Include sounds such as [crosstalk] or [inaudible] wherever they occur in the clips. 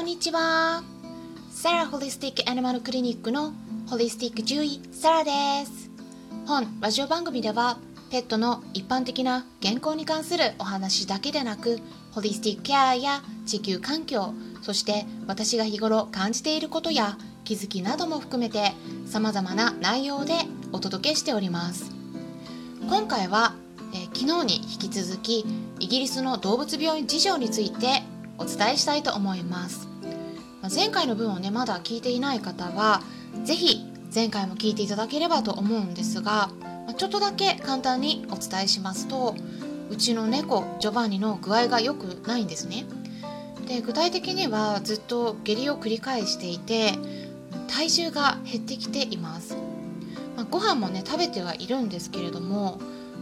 こんにちは。サラホリスティックアニマルクリニックのホリスティック獣医サラです。本ラジオ番組ではペットの一般的な健康に関するお話だけでなくホリスティックケアや地球環境そして私が日頃感じていることや気づきなども含めて様々な内容でお届けしております。今回は、えー、昨日に引き続きイギリスの動物病院事情についてお伝えしたいと思います。前回の分をねまだ聞いていない方は是非前回も聞いていただければと思うんですがちょっとだけ簡単にお伝えしますとうちの猫ジョバンニの具合が良くないんですね。で具体的にはずっと下痢を繰り返していて体重が減ってきています、まあ、ご飯もね食べてはいるんですけれども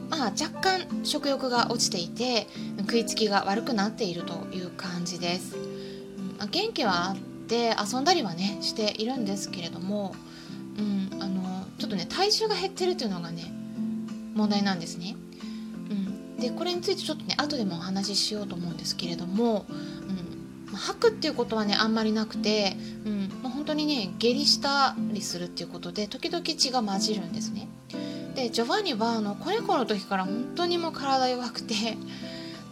まあ若干食欲が落ちていて食いつきが悪くなっているという感じです、まあ、元気はあって遊んだりはねしているんですけれども、うん、あのちょっとね体重が減ってるっていうのがね問題なんですね、うん、でこれについてちょっとね後でもお話ししようと思うんですけれども、うん、吐くっていうことはねあんまりなくて、うんまあ、本当にね下痢したりするっていうことで時々血が混じるんですね。でジョバンニはあの子猫の時から本当にもう体弱くて、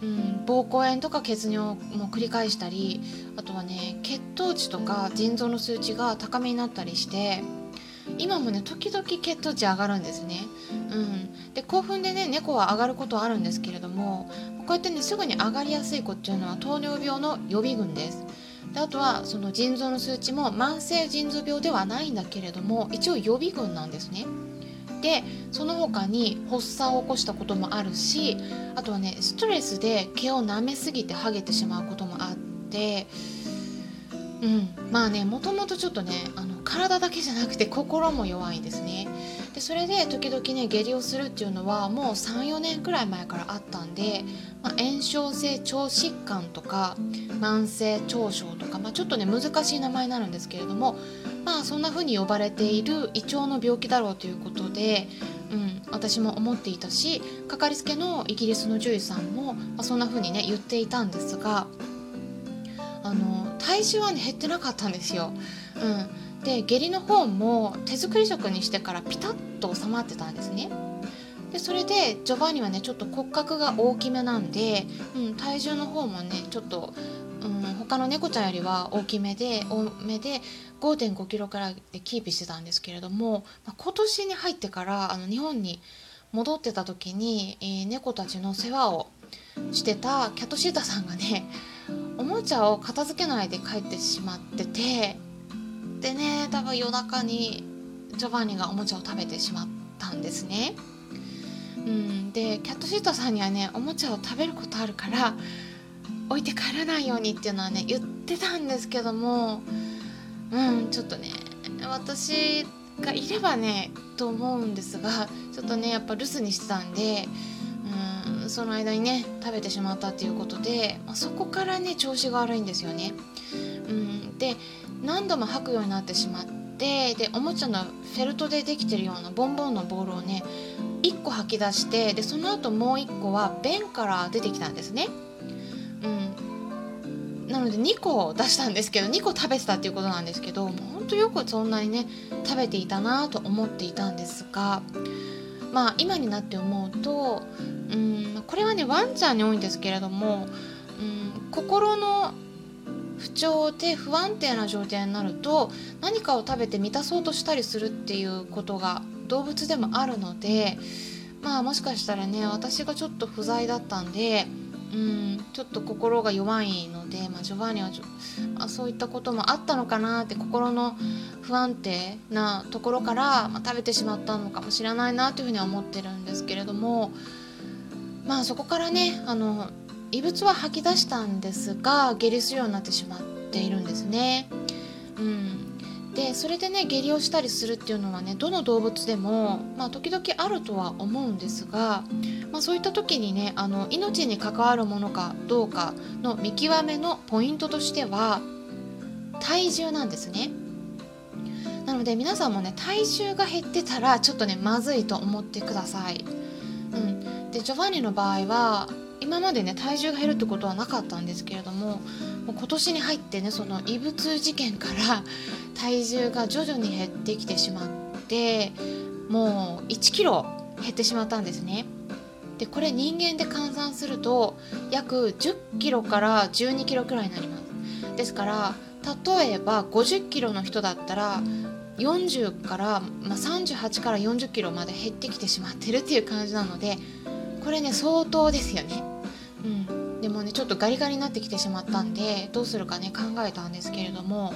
うん、膀胱炎とか血尿も繰り返したりあとはね血糖値とか腎臓の数値が高めになったりして今もね時々血糖値上がるんですね、うん、で興奮でね猫は上がることはあるんですけれどもこうやってねすぐに上がりやすい子っていうのは糖尿病の予備軍です。であとはその腎臓の数値も慢性腎臓病ではないんだけれども一応予備軍なんですね。でその他に発作を起こしたこともあるしあとはねストレスで毛を舐めすぎてハゲてしまうこともあってうん。まあねもともとちょっとねあの体だけじゃなくて心も弱いんですね。でそれで時々ね下痢をするっていうのはもう34年くらい前からあったんで、まあ、炎症性腸疾患とか慢性腸症とか、まあ、ちょっとね難しい名前になるんですけれどもまあそんな風に呼ばれている胃腸の病気だろうということで、うん、私も思っていたしかかりつけのイギリスの獣医さんも、まあ、そんな風にね言っていたんですがあの体重はね減ってなかったんですよ。うん、で下痢の方も手作り食にしてからピタッと収まってたんですね。でそれでジョバンニはねちょっと骨格が大きめなんで、うん、体重の方もねちょっと、他の猫ちゃんよりは大きめで多めで5 5キロからでキープしてたんですけれども、まあ、今年に入ってからあの日本に戻ってた時に、えー、猫たちの世話をしてたキャットシータさんがね [laughs] おもちゃを片付けないで帰ってしまっててでね多分夜中にジョバンニがおもちゃを食べてしまったんですね。うん、でキャットシータさんにはねおもちゃを食べることあるから置いて帰らないようにっていうのはね言ってたんですけどもうんちょっとね私がいればねと思うんですがちょっとねやっぱ留守にしてたんでうんその間にね食べてしまったっていうことで、まあ、そこからね調子が悪いんですよね。うん、で何度も吐くようになってしまってでおもちゃのフェルトでできてるようなボンボンのボールをね1個吐き出してでその後もう1個は便から出てきたんですね。うん。なので2個出したんですけど2個食べてたっていうことなんですけどもうほんとよくそんなにね食べていたなと思っていたんですがまあ今になって思うとうんこれはねワンちゃんに多いんですけれどもうん心の不調で不安定な状態になると何かを食べて満たそうとしたりするっていうことが動物でもあるのでまあもしかしたらね私がちょっと不在だったんでうんちょっと心が弱いので、まあ、ジョバンニはまあ、そういったこともあったのかなって心の不安定なところから、まあ、食べてしまったのかもしれないなというふうには思ってるんですけれどもまあそこからねあの異物は吐き出したんですが下痢するようになってしまっているんですね。うんでそれでね下痢をしたりするっていうのはねどの動物でも、まあ、時々あるとは思うんですが、まあ、そういった時にねあの命に関わるものかどうかの見極めのポイントとしては体重なんですね。なので皆さんもね体重が減ってたらちょっとねまずいと思ってください。うん、でジョバンニの場合は今までね体重が減るってことはなかったんですけれどももう今年に入ってねその異物事件から体重が徐々に減ってきてしまってもう1キロ減ってしまったんですね。でこれ人間で換算すると約10キロから12キロくらいになります。ですから例えば50キロの人だったら40から、まあ、38から40キロまで減ってきてしまってるっていう感じなのでこれね相当ですよね。でもねちょっとガリガリになってきてしまったんでどうするかね考えたんですけれども、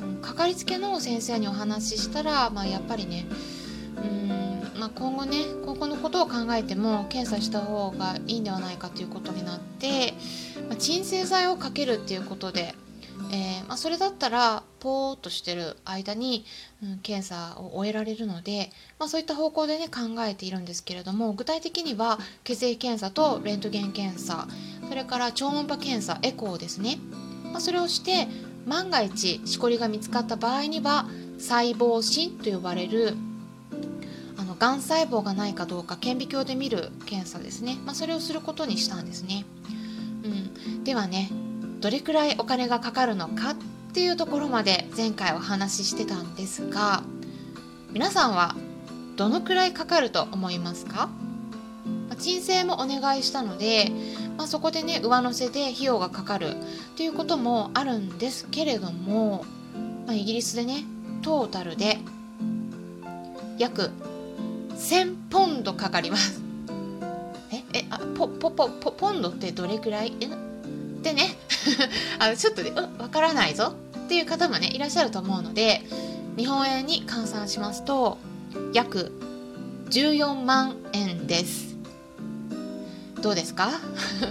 うん、かかりつけの先生にお話ししたら、まあ、やっぱりねうんまあ、今後ね今後のことを考えても検査した方がいいんではないかということになって、まあ、鎮静剤をかけるっていうことで、えー、まあ、それだったらポーっとしてる間に、うん、検査を終えられるので、まそういった方向でね考えているんですけれども具体的には血液検査とレントゲン検査それから超音波検査エコーですね、まそれをして万が一しこりが見つかった場合には細胞診と呼ばれるあのがん細胞がないかどうか顕微鏡で見る検査ですね、まあ、それをすることにしたんですね、うん、ではねどれくらいお金がかかるのかっていうところまで前回お話ししてたんですが皆さんはどのくらいかかると思いますか、鎮静もお願いしたので、まあ、そこでね上乗せで費用がかかるっていうこともあるんですけれども、まあ、イギリスでねトータルで約1000ポンドかかります。ええあポポポポポンドってどれくらい？えでね [laughs] あのちょっとねわからないぞっていう方もねいらっしゃると思うので日本円に換算しますと約14万円です。どうですか？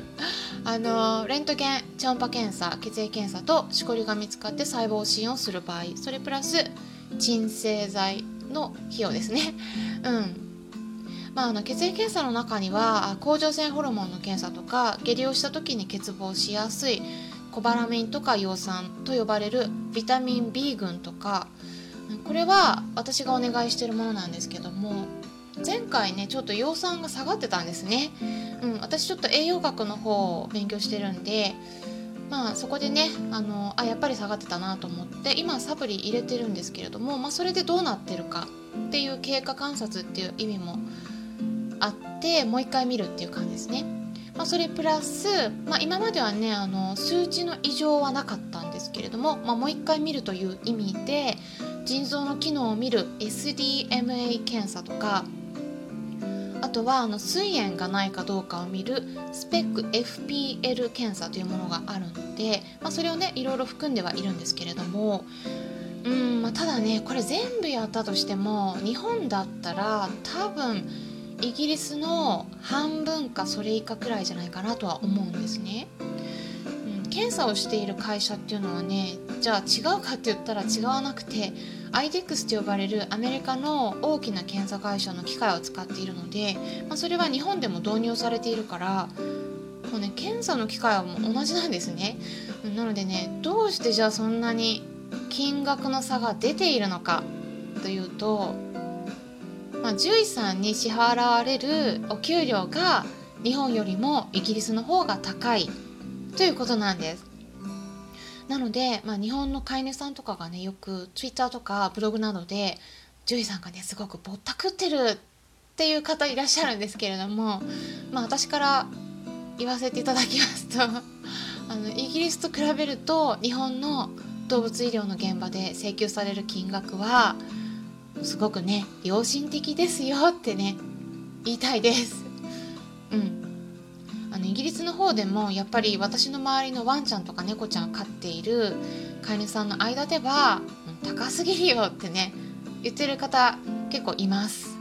[laughs] あのレントゲン超音波検査血液検査としこりが見つかって細胞診をする場合それプラス鎮静剤の費用ですね。[laughs] うんまあ、あの血液検査の中には甲状腺ホルモンの検査とか下痢をした時に欠乏しやすいコバラミンとか葉酸と呼ばれるビタミン B 群とかこれは私がお願いしてるものなんですけども前回ねちょっと葉酸が下がってたんですね、うん、私ちょっと栄養学の方を勉強してるんでまあそこでねあのあやっぱり下がってたなと思って今サプリ入れてるんですけれども、まあ、それでどうなってるかっていう経過観察っていう意味もあってもう一回見るっていう感じですね。まあ、それプラス、まあ、今まではねあの数値の異常はなかったんですけれども、まあ、もう一回見るという意味で腎臓の機能を見る SDMA 検査とかあとはあの膵炎がないかどうかを見るスペック FPL 検査というものがあるので、まあ、それをねいろいろ含んではいるんですけれどもうん、まあ、ただねこれ全部やったとしても日本だったら多分イギリスの半分かそれ以下くらいじゃないかなとは思うんですね。検査をしている会社っていうのはねじゃあ違うかって言ったら違わなくて IDEX と呼ばれるアメリカの大きな検査会社の機械を使っているので、まあ、それは日本でも導入されているからもうね検査の機械はもう同じなんですね。なのでねどうしてじゃあそんなに金額の差が出ているのかというと、まあ、獣医さんに支払われるお給料が日本よりもイギリスの方が高い。ということなんですなので、まあ、日本の飼い主さんとかがねよく Twitter とかブログなどで獣医さんがねすごくぼったくってるっていう方いらっしゃるんですけれども、まあ、私から言わせていただきますと [laughs] あのイギリスと比べると日本の動物医療の現場で請求される金額はすごくね良心的ですよってね言いたいです。うんのイギリスの方でもやっぱり私の周りのワンちゃんとか猫ちゃん飼っている飼い主さんの間では高すぎるよってね言ってる方結構います。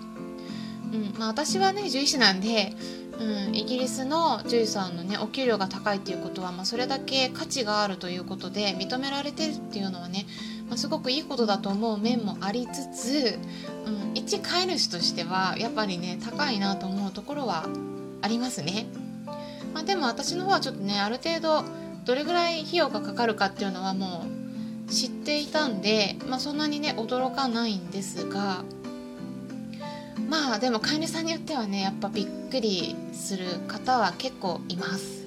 うんまあ、私はね獣医師なんで、うん、イギリスの獣医さんのねお給料が高いっていうことは、まあ、それだけ価値があるということで認められてるっていうのはね、まあ、すごくいいことだと思う面もありつつ、うん、一飼い主としてはやっぱりね高いなと思うところはありますね。まあ、でも私の方はちょっとねある程度どれぐらい費用がかかるかっていうのはもう知っていたんで、まあ、そんなにね驚かないんですがまあでも飼い主さんによってはねやっぱびっくりする方は結構います。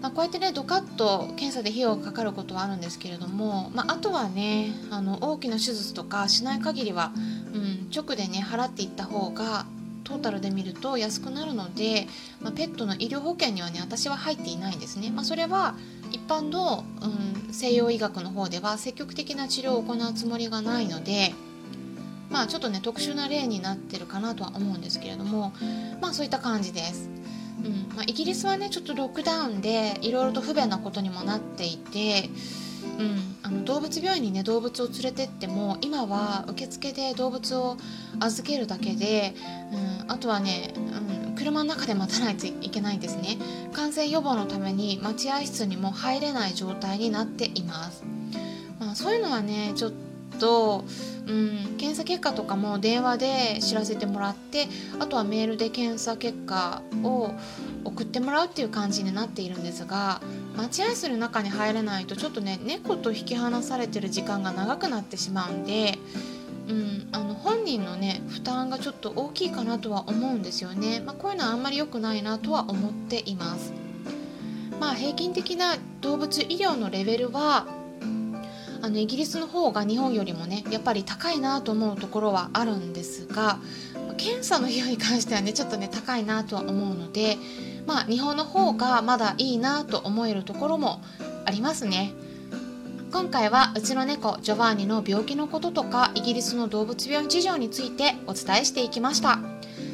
まあ、こうやってねドカッと検査で費用がかかることはあるんですけれども、まあ、あとはねあの大きな手術とかしない限りは、うん、直でね払っていった方がトータルで見ると安くなるので、まあ、ペットの医療保険にはね私は入っていないんですね、まあ、それは一般の、うん、西洋医学の方では積極的な治療を行うつもりがないのでまあちょっとね特殊な例になってるかなとは思うんですけれどもまあそういった感じです。うんまあ、イギリスはねちょっとロックダウンでいろいろと不便なことにもなっていて、うん、あの動物病院にね動物を連れてっても今は受付で動物を預けるだけで、うん、あとはね、うん、車の中で待たないといけないんですね。感染予防のために待合室にも入れない状態になっています、まあ、そういうのはねちょっとうん、検査結果とかも電話で知らせてもらってあとはメールで検査結果を送ってもらうっていう感じになっているんですが待合室の中に入れないとちょっとね猫と引き離されてる時間が長くなってしまうんで、うん、あの本人のね負担がちょっと大きいかなとは思うんですよね、まあ、こういうのはあんまり良くないなとは思っています。まあ、平均的な動物医療のレベルはあのイギリスの方が日本よりもねやっぱり高いなと思うところはあるんですが検査の費用に関してはねちょっとね高いなとは思うのでまあ日本の方がまだいいなと思えるところもありますね今回はうちの猫ジョバーニの病気のこととかイギリスの動物病院事情についてお伝えしていきました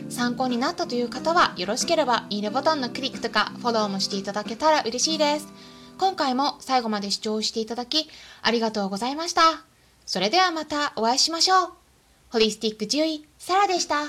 参考になったという方はよろしければいいねボタンのクリックとかフォローもしていただけたら嬉しいです今回も最後まで視聴していただきありがとうございました。それではまたお会いしましょう。ホリスティック獣医、サラでした。